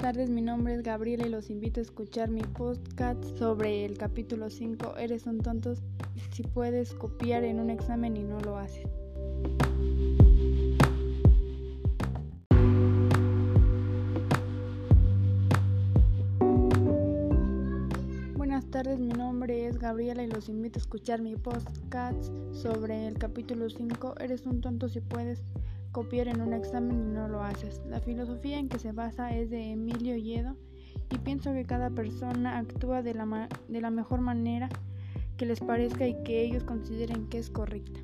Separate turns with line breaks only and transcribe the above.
tardes, mi nombre es Gabriela y los invito a escuchar mi podcast sobre el capítulo 5, Eres un tonto si puedes copiar en un examen y no lo haces. Buenas tardes, mi nombre es Gabriela y los invito a escuchar mi podcast sobre el capítulo 5, Eres un tonto si puedes copiar en un examen y no lo haces. La filosofía en que se basa es de Emilio Yedo y pienso que cada persona actúa de la, de la mejor manera que les parezca y que ellos consideren que es correcta.